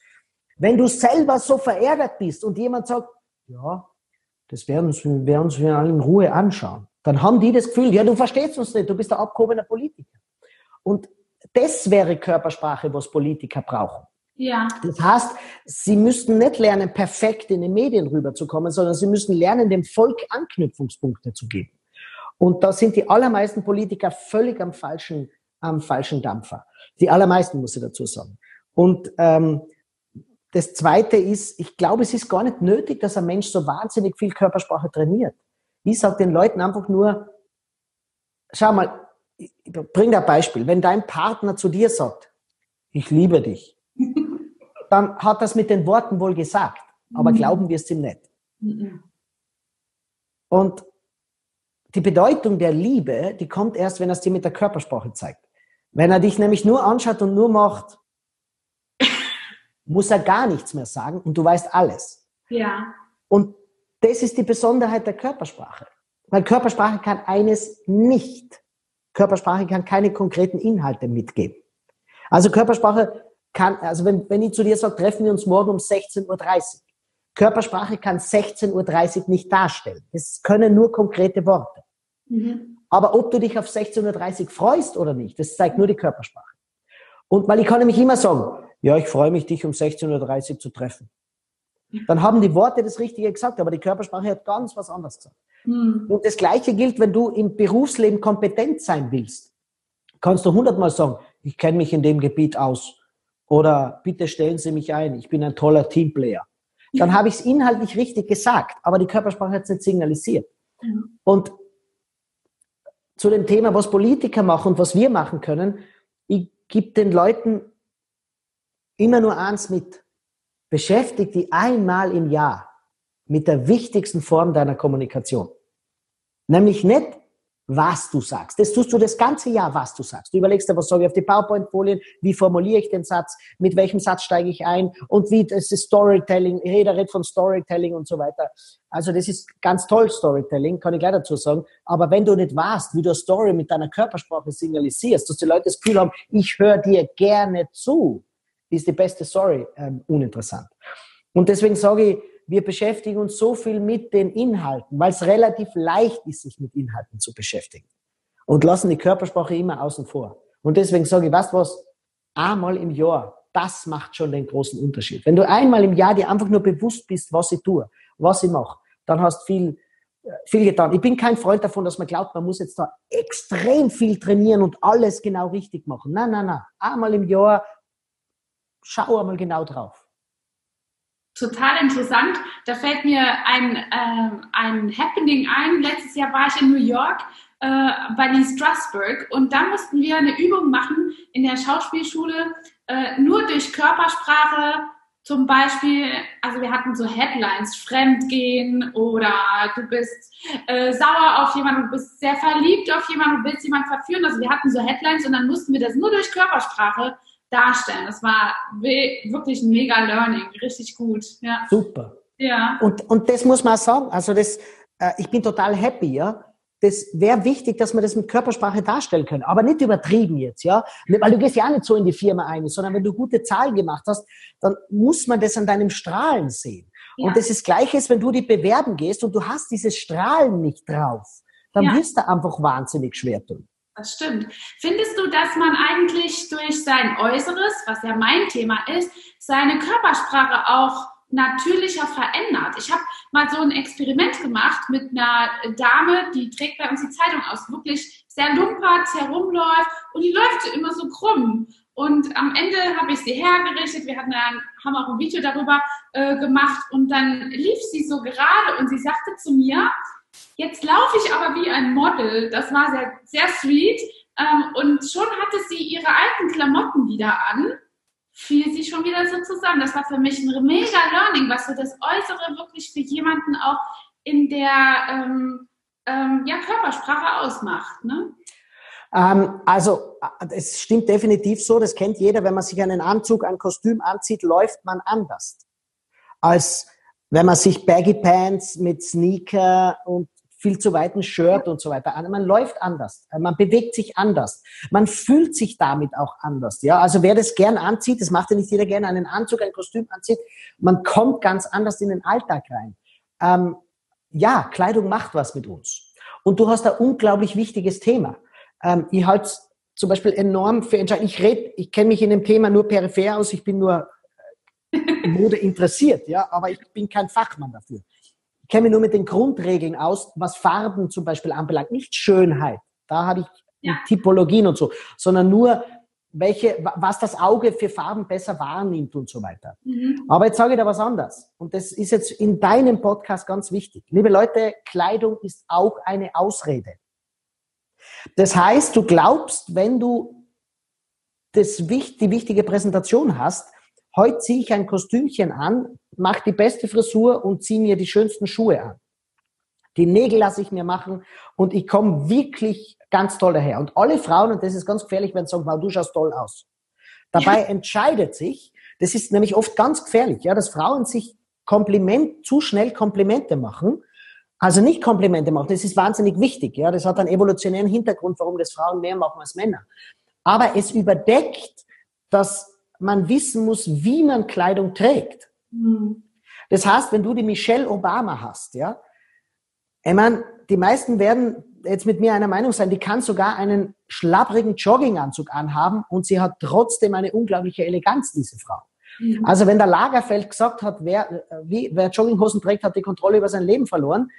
Wenn du selber so verärgert bist und jemand sagt, ja, das werden wir uns in Ruhe anschauen, dann haben die das Gefühl, ja, du verstehst uns nicht, du bist der abgehobener Politiker. Und das wäre Körpersprache, was Politiker brauchen. Ja. Das heißt, sie müssten nicht lernen, perfekt in den Medien rüberzukommen, sondern sie müssen lernen, dem Volk Anknüpfungspunkte zu geben. Und da sind die allermeisten Politiker völlig am falschen, am falschen Dampfer. Die allermeisten, muss ich dazu sagen. Und ähm, das Zweite ist, ich glaube, es ist gar nicht nötig, dass ein Mensch so wahnsinnig viel Körpersprache trainiert. Ich sage den Leuten einfach nur, schau mal, bring dir ein Beispiel. Wenn dein Partner zu dir sagt, ich liebe dich, dann hat das mit den Worten wohl gesagt, aber mhm. glauben wir es ihm nicht. Mhm. Und die Bedeutung der Liebe, die kommt erst, wenn er es dir mit der Körpersprache zeigt. Wenn er dich nämlich nur anschaut und nur macht, muss er gar nichts mehr sagen und du weißt alles. Ja. Und das ist die Besonderheit der Körpersprache. Weil Körpersprache kann eines nicht. Körpersprache kann keine konkreten Inhalte mitgeben. Also Körpersprache kann, also wenn, wenn ich zu dir sage, treffen wir uns morgen um 16.30 Uhr. Körpersprache kann 16.30 Uhr nicht darstellen. Es können nur konkrete Worte. Mhm. Aber ob du dich auf 16.30 Uhr freust oder nicht, das zeigt nur die Körpersprache. Und weil ich kann nämlich immer sagen, ja, ich freue mich, dich um 16.30 Uhr zu treffen. Dann haben die Worte das Richtige gesagt, aber die Körpersprache hat ganz was anderes gesagt. Mhm. Und das Gleiche gilt, wenn du im Berufsleben kompetent sein willst. Kannst du hundertmal sagen, ich kenne mich in dem Gebiet aus. Oder bitte stellen Sie mich ein, ich bin ein toller Teamplayer. Dann habe ich es inhaltlich richtig gesagt, aber die Körpersprache hat es nicht signalisiert. Mhm. Und zu dem Thema, was Politiker machen und was wir machen können, ich gebe den Leuten immer nur eins mit. Beschäftige die einmal im Jahr mit der wichtigsten Form deiner Kommunikation. Nämlich nicht, was du sagst. Das tust du das ganze Jahr, was du sagst. Du überlegst dir, was sage ich auf die PowerPoint-Folien, wie formuliere ich den Satz, mit welchem Satz steige ich ein und wie das ist Storytelling, jeder redet von Storytelling und so weiter. Also das ist ganz toll, Storytelling, kann ich gleich dazu sagen. Aber wenn du nicht weißt, wie du eine Story mit deiner Körpersprache signalisierst, dass die Leute das Gefühl haben, ich höre dir gerne zu, ist die beste Story ähm, uninteressant. Und deswegen sage ich, wir beschäftigen uns so viel mit den Inhalten, weil es relativ leicht ist, sich mit Inhalten zu beschäftigen. Und lassen die Körpersprache immer außen vor. Und deswegen sage ich, du was, einmal im Jahr, das macht schon den großen Unterschied. Wenn du einmal im Jahr dir einfach nur bewusst bist, was ich tue, was ich mache, dann hast viel, äh, viel getan. Ich bin kein Freund davon, dass man glaubt, man muss jetzt da extrem viel trainieren und alles genau richtig machen. Nein, nein, nein. Einmal im Jahr, schau einmal genau drauf total interessant. Da fällt mir ein, äh, ein Happening ein. Letztes Jahr war ich in New York äh, bei Lee Strasberg und da mussten wir eine Übung machen in der Schauspielschule, äh, nur durch Körpersprache. Zum Beispiel, also wir hatten so Headlines, Fremdgehen oder du bist äh, sauer auf jemanden, du bist sehr verliebt auf jemanden, du willst jemanden verführen. Also wir hatten so Headlines und dann mussten wir das nur durch Körpersprache darstellen. Das war wirklich ein mega Learning, richtig gut. Ja. Super. Ja. Und, und das muss man sagen. Also das, äh, ich bin total happy, ja. Das wäre wichtig, dass wir das mit Körpersprache darstellen können. Aber nicht übertrieben jetzt, ja. Weil du gehst ja nicht so in die Firma ein, sondern wenn du gute Zahlen gemacht hast, dann muss man das an deinem Strahlen sehen. Ja. Und das ist Gleiches, wenn du die bewerben gehst und du hast dieses Strahlen nicht drauf, dann ja. wirst du einfach wahnsinnig schwer tun. Das stimmt. Findest du, dass man eigentlich durch sein Äußeres, was ja mein Thema ist, seine Körpersprache auch natürlicher verändert? Ich habe mal so ein Experiment gemacht mit einer Dame, die trägt bei uns die Zeitung aus, wirklich sehr lumpert, herumläuft und die läuft immer so krumm. Und am Ende habe ich sie hergerichtet. Wir hatten dann, haben auch ein Video darüber äh, gemacht und dann lief sie so gerade und sie sagte zu mir, Jetzt laufe ich aber wie ein Model. Das war sehr, sehr sweet. Ähm, und schon hatte sie ihre alten Klamotten wieder an, fiel sie schon wieder so zusammen. Das war für mich ein mega Learning, was so das Äußere wirklich für jemanden auch in der, ähm, ähm, ja, Körpersprache ausmacht. Ne? Ähm, also es stimmt definitiv so, das kennt jeder, wenn man sich einen Anzug, ein Kostüm anzieht, läuft man anders. Als wenn man sich Baggy Pants mit Sneaker und viel zu weiten Shirt und so weiter an. Man läuft anders, man bewegt sich anders, man fühlt sich damit auch anders. Ja, also wer das gern anzieht, das macht ja nicht jeder gerne, einen Anzug, ein Kostüm anzieht, man kommt ganz anders in den Alltag rein. Ähm, ja, Kleidung macht was mit uns. Und du hast ein unglaublich wichtiges Thema. Ähm, ich halte zum Beispiel enorm für entscheidend. Ich rede, ich kenne mich in dem Thema nur peripher aus, ich bin nur äh, Mode interessiert, ja, aber ich bin kein Fachmann dafür kenne mich nur mit den Grundregeln aus, was Farben zum Beispiel anbelangt. Nicht Schönheit, da habe ich ja. Typologien und so, sondern nur, welche, was das Auge für Farben besser wahrnimmt und so weiter. Mhm. Aber jetzt sage ich da was anderes. Und das ist jetzt in deinem Podcast ganz wichtig. Liebe Leute, Kleidung ist auch eine Ausrede. Das heißt, du glaubst, wenn du das, die wichtige Präsentation hast, heute ziehe ich ein Kostümchen an, mache die beste Frisur und ziehe mir die schönsten Schuhe an. Die Nägel lasse ich mir machen und ich komme wirklich ganz toll daher. Und alle Frauen, und das ist ganz gefährlich, wenn sie sagen, wow, du schaust toll aus. Dabei ja. entscheidet sich, das ist nämlich oft ganz gefährlich, ja, dass Frauen sich Kompliment, zu schnell Komplimente machen. Also nicht Komplimente machen, das ist wahnsinnig wichtig, ja, das hat einen evolutionären Hintergrund, warum das Frauen mehr machen als Männer. Aber es überdeckt, dass man wissen muss, wie man Kleidung trägt. Mhm. Das heißt, wenn du die Michelle Obama hast, ja, ich meine, die meisten werden jetzt mit mir einer Meinung sein, die kann sogar einen schlapprigen Jogginganzug anhaben und sie hat trotzdem eine unglaubliche Eleganz, diese Frau. Mhm. Also wenn der Lagerfeld gesagt hat, wer, wie, wer Jogginghosen trägt, hat die Kontrolle über sein Leben verloren,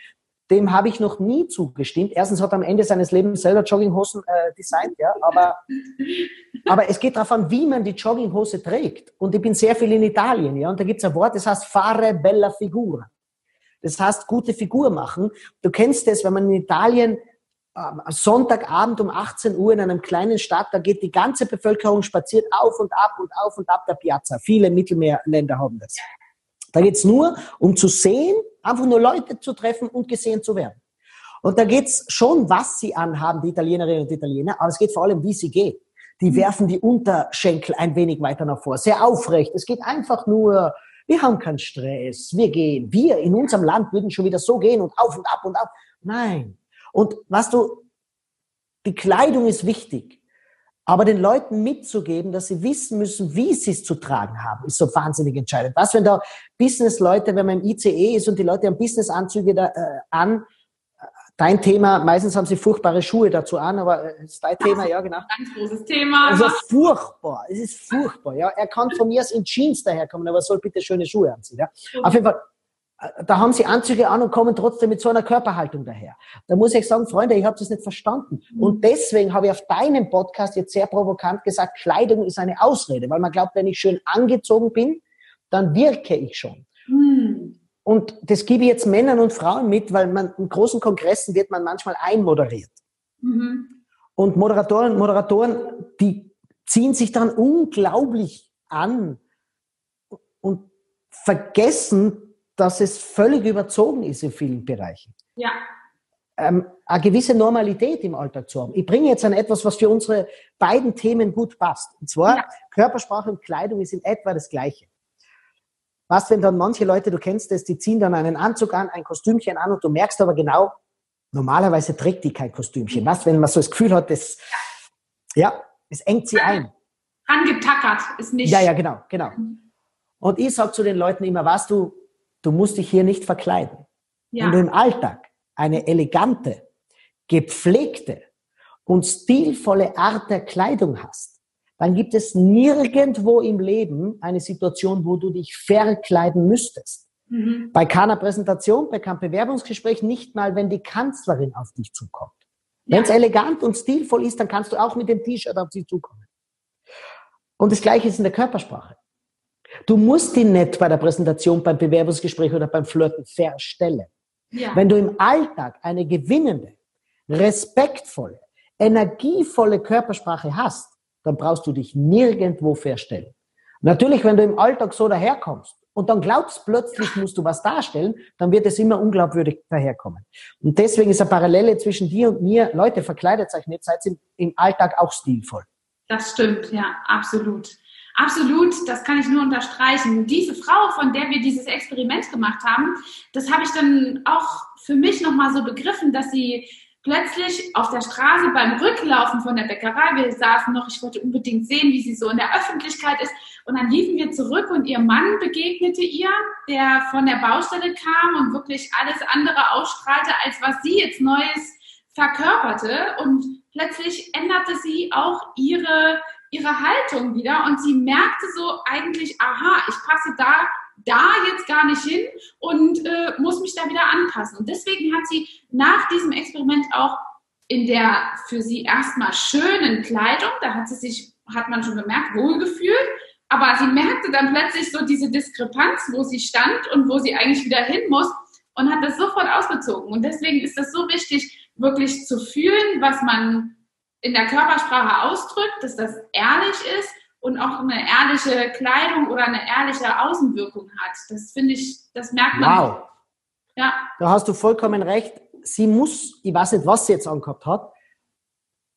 dem habe ich noch nie zugestimmt. Erstens hat er am Ende seines Lebens selber Jogginghosen äh, designt, ja, aber, aber es geht darauf an, wie man die Jogginghose trägt. Und ich bin sehr viel in Italien, ja, und da gibt es ein Wort, das heißt fare bella figura. Das heißt, gute Figur machen. Du kennst es, wenn man in Italien äh, Sonntagabend um 18 Uhr in einem kleinen Stadt, da geht die ganze Bevölkerung spaziert auf und ab und auf und ab der Piazza. Viele Mittelmeerländer haben das. Da geht's nur um zu sehen, einfach nur Leute zu treffen und gesehen zu werden. Und da geht's schon, was sie anhaben, die Italienerinnen und Italiener, aber es geht vor allem, wie sie gehen. Die mhm. werfen die Unterschenkel ein wenig weiter nach vor, sehr aufrecht. Es geht einfach nur, wir haben keinen Stress, wir gehen. Wir in unserem Land würden schon wieder so gehen und auf und ab und ab. Nein. Und was du, die Kleidung ist wichtig. Aber den Leuten mitzugeben, dass sie wissen müssen, wie sie es zu tragen haben, ist so wahnsinnig entscheidend. Was, wenn da Business-Leute, wenn man im ICE ist und die Leute haben Business-Anzüge da, äh, an, dein Thema, meistens haben sie furchtbare Schuhe dazu an, aber äh, ist dein Thema, ja, genau. Ganz großes Thema. Also furchtbar, es ist furchtbar, ja. Er kann von mir aus in Jeans daherkommen, aber soll bitte schöne Schuhe anziehen, ja. Auf jeden Fall, da haben sie Anzüge an und kommen trotzdem mit so einer Körperhaltung daher. Da muss ich sagen, Freunde, ich habe das nicht verstanden. Und deswegen habe ich auf deinem Podcast jetzt sehr provokant gesagt, Kleidung ist eine Ausrede, weil man glaubt, wenn ich schön angezogen bin, dann wirke ich schon. Mhm. Und das gebe ich jetzt Männern und Frauen mit, weil man in großen Kongressen wird man manchmal einmoderiert. Mhm. Und Moderatoren und Moderatoren, die ziehen sich dann unglaublich an und vergessen, dass es völlig überzogen ist in vielen Bereichen. Ja. Ähm, eine gewisse Normalität im Alltag zu haben. Ich bringe jetzt an etwas, was für unsere beiden Themen gut passt. Und zwar ja. Körpersprache und Kleidung ist in etwa das Gleiche. Was, wenn dann manche Leute, du kennst das, die ziehen dann einen Anzug an, ein Kostümchen an und du merkst aber genau, normalerweise trägt die kein Kostümchen. Was, wenn man so das Gefühl hat, das, ja, es engt sie ein. Angetackert ist nicht. Ja, ja, genau, genau. Und ich sage zu den Leuten immer, was du, Du musst dich hier nicht verkleiden. Ja. Wenn du im Alltag eine elegante, gepflegte und stilvolle Art der Kleidung hast, dann gibt es nirgendwo im Leben eine Situation, wo du dich verkleiden müsstest. Mhm. Bei keiner Präsentation, bei keinem Bewerbungsgespräch, nicht mal, wenn die Kanzlerin auf dich zukommt. Ja. Wenn es elegant und stilvoll ist, dann kannst du auch mit dem T-Shirt auf sie zukommen. Und das Gleiche ist in der Körpersprache. Du musst ihn nicht bei der Präsentation, beim Bewerbungsgespräch oder beim Flirten verstellen. Ja. Wenn du im Alltag eine gewinnende, respektvolle, energievolle Körpersprache hast, dann brauchst du dich nirgendwo verstellen. Natürlich, wenn du im Alltag so daherkommst und dann glaubst plötzlich, musst du was darstellen, dann wird es immer unglaubwürdig daherkommen. Und deswegen ist eine Parallele zwischen dir und mir, Leute, verkleidet euch nicht, seid im, im Alltag auch stilvoll. Das stimmt, ja, absolut. Absolut, das kann ich nur unterstreichen. Diese Frau, von der wir dieses Experiment gemacht haben, das habe ich dann auch für mich nochmal so begriffen, dass sie plötzlich auf der Straße beim Rücklaufen von der Bäckerei, wir saßen noch, ich wollte unbedingt sehen, wie sie so in der Öffentlichkeit ist. Und dann liefen wir zurück und ihr Mann begegnete ihr, der von der Baustelle kam und wirklich alles andere ausstrahlte, als was sie jetzt Neues verkörperte. Und plötzlich änderte sie auch ihre, ihre Haltung wieder und sie merkte so eigentlich, aha, ich passe da da jetzt gar nicht hin und äh, muss mich da wieder anpassen. Und deswegen hat sie nach diesem Experiment auch in der für sie erstmal schönen Kleidung, da hat sie sich, hat man schon gemerkt, wohlgefühlt, aber sie merkte dann plötzlich so diese Diskrepanz, wo sie stand und wo sie eigentlich wieder hin muss und hat das sofort ausgezogen. Und deswegen ist es so wichtig, wirklich zu fühlen, was man in der Körpersprache ausdrückt, dass das ehrlich ist und auch eine ehrliche Kleidung oder eine ehrliche Außenwirkung hat. Das finde ich, das merkt man. Wow. Ja. Da hast du vollkommen recht. Sie muss, ich weiß nicht, was sie jetzt angehabt hat,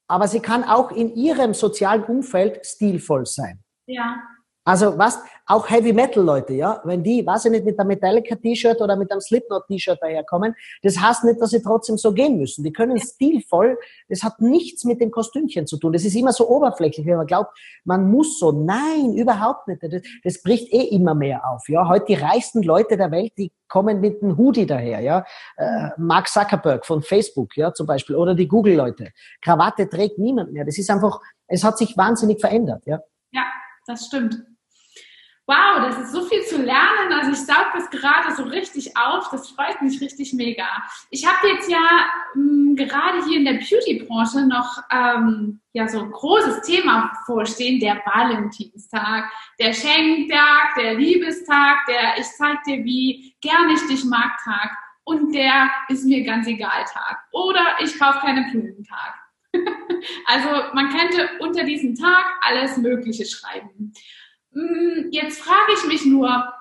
aber sie kann auch in ihrem sozialen Umfeld stilvoll sein. Ja. Also was, auch Heavy Metal Leute, ja, wenn die, weiß ich nicht, mit einem Metallica T-Shirt oder mit einem Slipknot T-Shirt daherkommen, das heißt nicht, dass sie trotzdem so gehen müssen. Die können stilvoll, das hat nichts mit dem Kostümchen zu tun. Das ist immer so oberflächlich, wenn man glaubt, man muss so. Nein, überhaupt nicht. Das, das bricht eh immer mehr auf, ja. Heute die reichsten Leute der Welt, die kommen mit einem Hoodie daher, ja. Äh, Mark Zuckerberg von Facebook, ja, zum Beispiel, oder die Google Leute. Krawatte trägt niemand mehr. Das ist einfach, es hat sich wahnsinnig verändert, ja. Ja, das stimmt. Wow, das ist so viel zu lernen. Also ich saug das gerade so richtig auf. Das freut mich richtig mega. Ich habe jetzt ja mh, hm, gerade hier in der Beauty-Branche noch ähm, ja so ein großes Thema vorstehen, der Valentinstag, der Schenktag, der Liebestag, der Ich zeig dir, wie gern ich dich mag Tag und der ist mir ganz egal Tag. Oder ich kaufe keine Blumen Tag. also man könnte unter diesem Tag alles Mögliche schreiben. Hm, jetzt frage ich mich nur,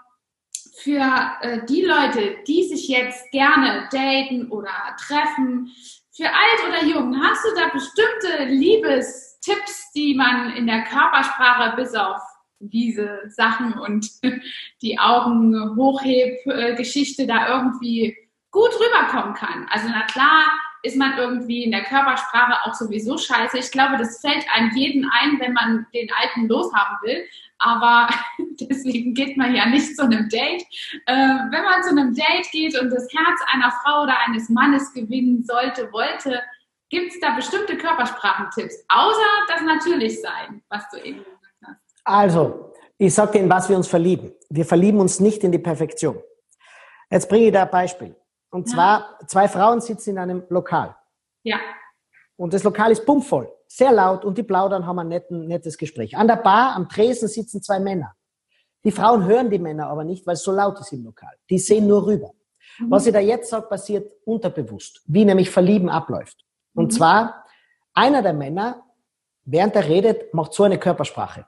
für äh, die Leute, die sich jetzt gerne daten oder treffen, für alt oder jung, hast du da bestimmte Liebestipps, die man in der Körpersprache bis auf diese Sachen und die Augen hochheb Geschichte da irgendwie gut rüberkommen kann? Also na klar, ist man irgendwie in der Körpersprache auch sowieso scheiße. Ich glaube, das fällt einem jeden ein, wenn man den Alten loshaben will aber deswegen geht man ja nicht zu einem Date. Äh, wenn man zu einem Date geht und das Herz einer Frau oder eines Mannes gewinnen sollte, wollte, gibt es da bestimmte Körpersprachentipps, außer das Natürlich-Sein, was du eben gesagt hast. Also, ich sage dir, in was wir uns verlieben. Wir verlieben uns nicht in die Perfektion. Jetzt bringe ich da ein Beispiel. Und zwar, ja. zwei Frauen sitzen in einem Lokal. Ja. Und das Lokal ist bummvoll sehr laut und die plaudern, haben ein netten, nettes Gespräch. An der Bar, am Tresen sitzen zwei Männer. Die Frauen hören die Männer aber nicht, weil es so laut ist im Lokal. Die sehen nur rüber. Mhm. Was ich da jetzt sage, passiert unterbewusst, wie nämlich Verlieben abläuft. Und mhm. zwar, einer der Männer, während er redet, macht so eine Körpersprache.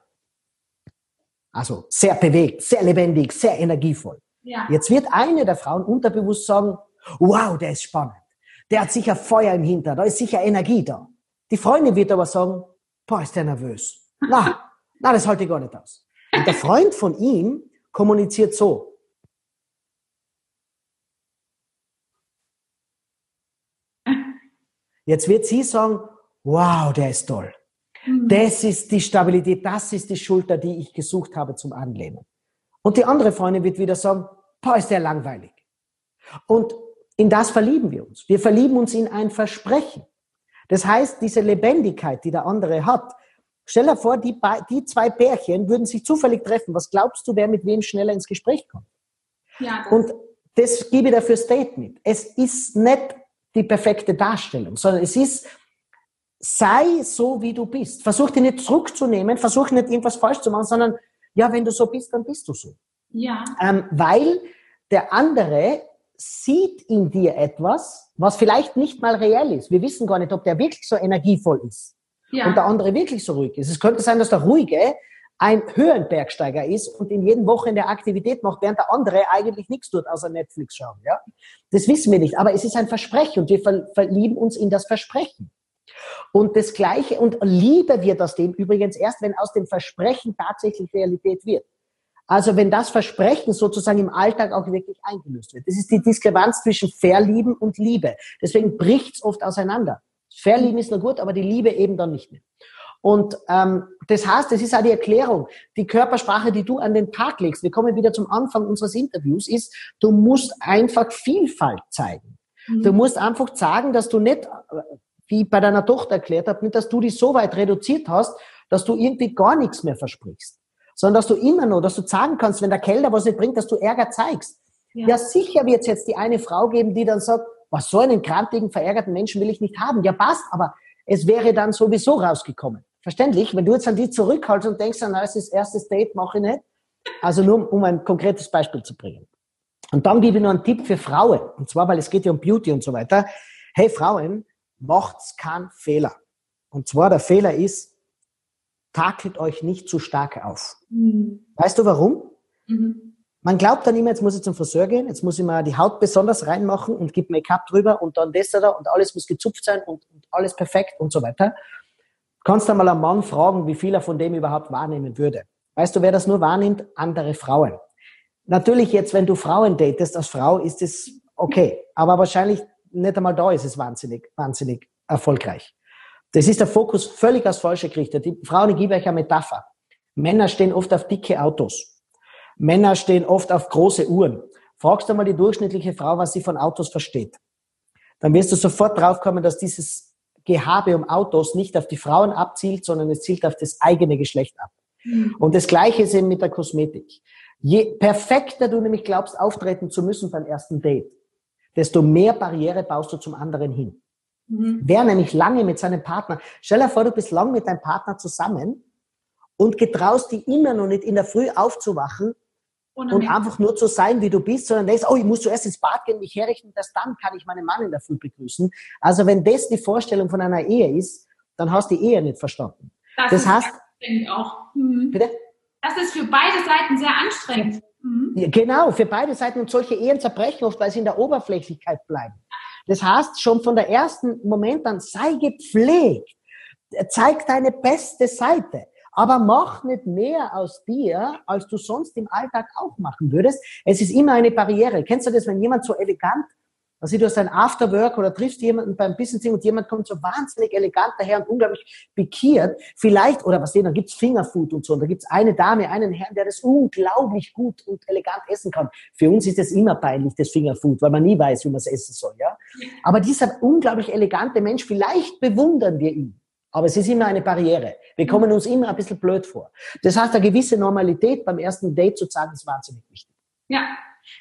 Also sehr bewegt, sehr lebendig, sehr energievoll. Ja. Jetzt wird eine der Frauen unterbewusst sagen, wow, der ist spannend. Der hat sicher Feuer im Hintern, da ist sicher Energie da. Die Freundin wird aber sagen, boah, ist der nervös. Na, na, das halte ich gar nicht aus. Und der Freund von ihm kommuniziert so. Jetzt wird sie sagen, wow, der ist toll. Mhm. Das ist die Stabilität, das ist die Schulter, die ich gesucht habe zum Anlehnen. Und die andere Freundin wird wieder sagen, boah, ist der langweilig. Und in das verlieben wir uns. Wir verlieben uns in ein Versprechen. Das heißt, diese Lebendigkeit, die der andere hat, stell dir vor, die, die zwei Pärchen würden sich zufällig treffen. Was glaubst du, wer mit wem schneller ins Gespräch kommt? Ja, das Und das gebe ich dafür Statement. Es ist nicht die perfekte Darstellung, sondern es ist, sei so, wie du bist. Versuch dich nicht zurückzunehmen, versuch nicht irgendwas falsch zu machen, sondern ja, wenn du so bist, dann bist du so. Ja. Ähm, weil der andere sieht in dir etwas, was vielleicht nicht mal reell ist. Wir wissen gar nicht, ob der wirklich so energievoll ist ja. und der andere wirklich so ruhig ist. Es könnte sein, dass der Ruhige ein Höhenbergsteiger ist und in jedem Wochenende Aktivität macht, während der andere eigentlich nichts tut, außer Netflix schauen. Ja? Das wissen wir nicht, aber es ist ein Versprechen und wir verlieben uns in das Versprechen. Und das Gleiche, und Liebe wird aus dem übrigens erst, wenn aus dem Versprechen tatsächlich Realität wird. Also wenn das Versprechen sozusagen im Alltag auch wirklich eingelöst wird. Das ist die Diskrepanz zwischen Verlieben und Liebe. Deswegen bricht's oft auseinander. Verlieben ist nur gut, aber die Liebe eben dann nicht mehr. Und ähm, das heißt, das ist auch die Erklärung. Die Körpersprache, die du an den Tag legst, wir kommen wieder zum Anfang unseres Interviews, ist, du musst einfach Vielfalt zeigen. Mhm. Du musst einfach sagen, dass du nicht, wie ich bei deiner Tochter erklärt habe, nicht, dass du dich so weit reduziert hast, dass du irgendwie gar nichts mehr versprichst. Sondern dass du immer noch, dass du sagen kannst, wenn der Kellner was nicht bringt, dass du Ärger zeigst. Ja, ja sicher wird es jetzt die eine Frau geben, die dann sagt, was so einen krantigen, verärgerten Menschen will ich nicht haben. Ja, passt, aber es wäre dann sowieso rausgekommen. Verständlich? Wenn du jetzt an die zurückhaltst und denkst, na, das ist erstes Date, mache ich nicht. Also nur, um ein konkretes Beispiel zu bringen. Und dann gebe ich noch einen Tipp für Frauen. Und zwar, weil es geht ja um Beauty und so weiter. Hey Frauen, macht's keinen Fehler. Und zwar der Fehler ist, takelt euch nicht zu stark auf. Mhm. Weißt du warum? Mhm. Man glaubt dann immer, jetzt muss ich zum Friseur gehen, jetzt muss ich mal die Haut besonders reinmachen und gibt Make-up drüber und dann das da und alles muss gezupft sein und, und alles perfekt und so weiter. Kannst du mal einen Mann fragen, wie viel er von dem überhaupt wahrnehmen würde. Weißt du, wer das nur wahrnimmt? Andere Frauen. Natürlich jetzt, wenn du Frauen datest als Frau, ist es okay. Aber wahrscheinlich nicht einmal da ist es wahnsinnig, wahnsinnig erfolgreich. Das ist der Fokus völlig aus falscher gerichtet. Die Frauen, ich gebe euch eine Metapher. Männer stehen oft auf dicke Autos. Männer stehen oft auf große Uhren. Fragst du mal die durchschnittliche Frau, was sie von Autos versteht. Dann wirst du sofort draufkommen, dass dieses Gehabe um Autos nicht auf die Frauen abzielt, sondern es zielt auf das eigene Geschlecht ab. Mhm. Und das Gleiche ist eben mit der Kosmetik. Je perfekter du nämlich glaubst, auftreten zu müssen beim ersten Date, desto mehr Barriere baust du zum anderen hin. Mhm. Wer nämlich lange mit seinem Partner, stell dir vor, du bist lang mit deinem Partner zusammen und getraust dich immer noch nicht in der Früh aufzuwachen und einfach nur zu sein, wie du bist, sondern denkst, oh, ich muss zuerst ins Bad gehen, mich herrichten, das dann kann ich meinen Mann in der Früh begrüßen. Also wenn das die Vorstellung von einer Ehe ist, dann hast du die Ehe nicht verstanden. Das, das heißt, auch. Mhm. Bitte? Das ist für beide Seiten sehr anstrengend. Mhm. Genau, für beide Seiten und solche Ehen zerbrechen oft, weil sie in der Oberflächlichkeit bleiben. Das heißt, schon von der ersten Moment an, sei gepflegt. Zeig deine beste Seite aber mach nicht mehr aus dir, als du sonst im Alltag auch machen würdest. Es ist immer eine Barriere. Kennst du das, wenn jemand so elegant, also du hast ein Afterwork oder triffst jemanden beim Businessing und jemand kommt so wahnsinnig elegant daher und unglaublich pikiert, vielleicht, oder was denn, dann gibt's Fingerfood und so, und da gibt's eine Dame, einen Herrn, der das unglaublich gut und elegant essen kann. Für uns ist das immer peinlich, das Fingerfood, weil man nie weiß, wie man es essen soll, ja. Aber dieser unglaublich elegante Mensch, vielleicht bewundern wir ihn. Aber es ist immer eine Barriere. Wir kommen uns immer ein bisschen blöd vor. Das heißt, eine gewisse Normalität beim ersten Date zu zeigen, ist wahnsinnig wichtig. Ja,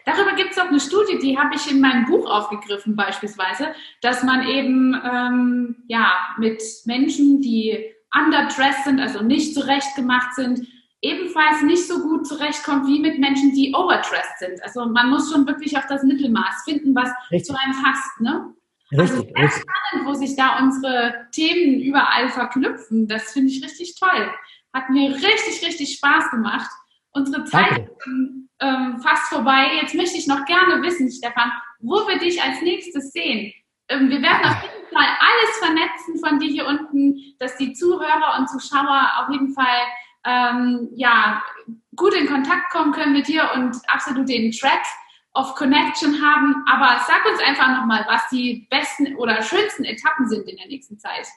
Darüber gibt es auch eine Studie, die habe ich in meinem Buch aufgegriffen beispielsweise, dass man eben ähm, ja mit Menschen, die underdressed sind, also nicht zurechtgemacht sind, ebenfalls nicht so gut zurechtkommt wie mit Menschen, die overdressed sind. Also man muss schon wirklich auf das Mittelmaß finden, was Richtig. zu einem passt. Ne? Richtig, also sehr richtig. spannend, wo sich da unsere Themen überall verknüpfen. Das finde ich richtig toll. Hat mir richtig, richtig Spaß gemacht. Unsere Zeit ist ähm, fast vorbei. Jetzt möchte ich noch gerne wissen, Stefan, wo wir dich als nächstes sehen. Ähm, wir werden auf jeden Fall alles vernetzen von dir hier unten, dass die Zuhörer und Zuschauer auf jeden Fall ähm, ja, gut in Kontakt kommen können mit dir und absolut den Track of Connection haben. Aber sag uns einfach nochmal, was die besten oder schönsten Etappen sind in der nächsten Zeit.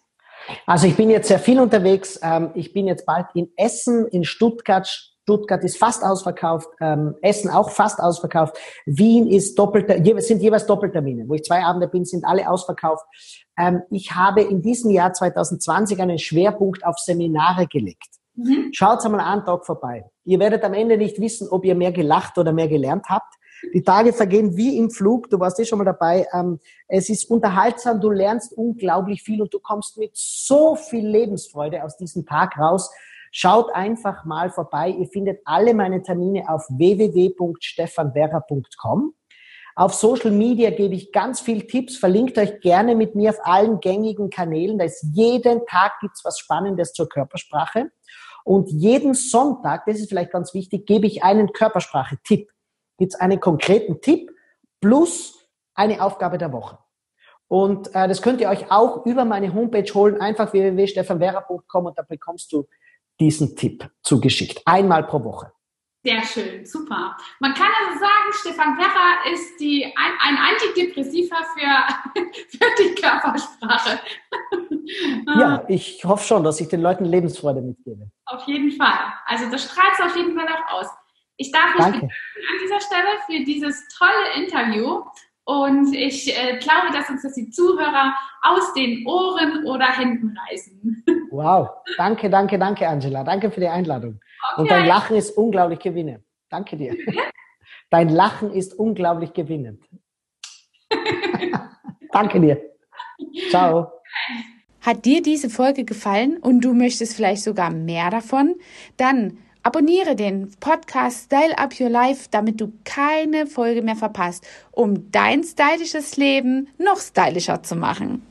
Also ich bin jetzt sehr viel unterwegs. Ähm, ich bin jetzt bald in Essen, in Stuttgart. Stuttgart ist fast ausverkauft, ähm, Essen auch fast ausverkauft. Wien ist doppelter, sind jeweils Doppeltermine. Wo ich zwei Abende bin, sind alle ausverkauft. Ähm, ich habe in diesem Jahr 2020 einen Schwerpunkt auf Seminare gelegt. Mhm. Schaut einmal einen Tag vorbei. Ihr werdet am Ende nicht wissen, ob ihr mehr gelacht oder mehr gelernt habt. Die Tage vergehen wie im Flug. Du warst eh schon mal dabei. Ähm, es ist unterhaltsam. Du lernst unglaublich viel und du kommst mit so viel Lebensfreude aus diesem Tag raus. Schaut einfach mal vorbei. Ihr findet alle meine Termine auf www.stefanwerrer.com. Auf Social Media gebe ich ganz viel Tipps. Verlinkt euch gerne mit mir auf allen gängigen Kanälen. Da ist jeden Tag gibt's was Spannendes zur Körpersprache. Und jeden Sonntag, das ist vielleicht ganz wichtig, gebe ich einen Körpersprache-Tipp. Gibt es einen konkreten Tipp plus eine Aufgabe der Woche. Und äh, das könnt ihr euch auch über meine Homepage holen, einfach www.stefanwera.com und da bekommst du diesen Tipp zugeschickt. Einmal pro Woche. Sehr schön, super. Man kann also sagen, Stefan Werra ist die, ein, ein Antidepressiver für, für die Körpersprache. Ja, ich hoffe schon, dass ich den Leuten Lebensfreude mitgebe. Auf jeden Fall. Also das strahlt es auf jeden Fall auch aus. Ich darf mich Danke. bedanken an dieser Stelle für dieses tolle Interview und ich äh, glaube, dass uns das die Zuhörer aus den Ohren oder Händen reißen. Wow, danke, danke, danke, Angela. Danke für die Einladung. Okay. Und dein Lachen ist unglaublich gewinnend. Danke dir. Dein Lachen ist unglaublich gewinnend. danke dir. Ciao. Hat dir diese Folge gefallen und du möchtest vielleicht sogar mehr davon? Dann Abonniere den Podcast Style Up Your Life, damit du keine Folge mehr verpasst, um dein stylisches Leben noch stylischer zu machen.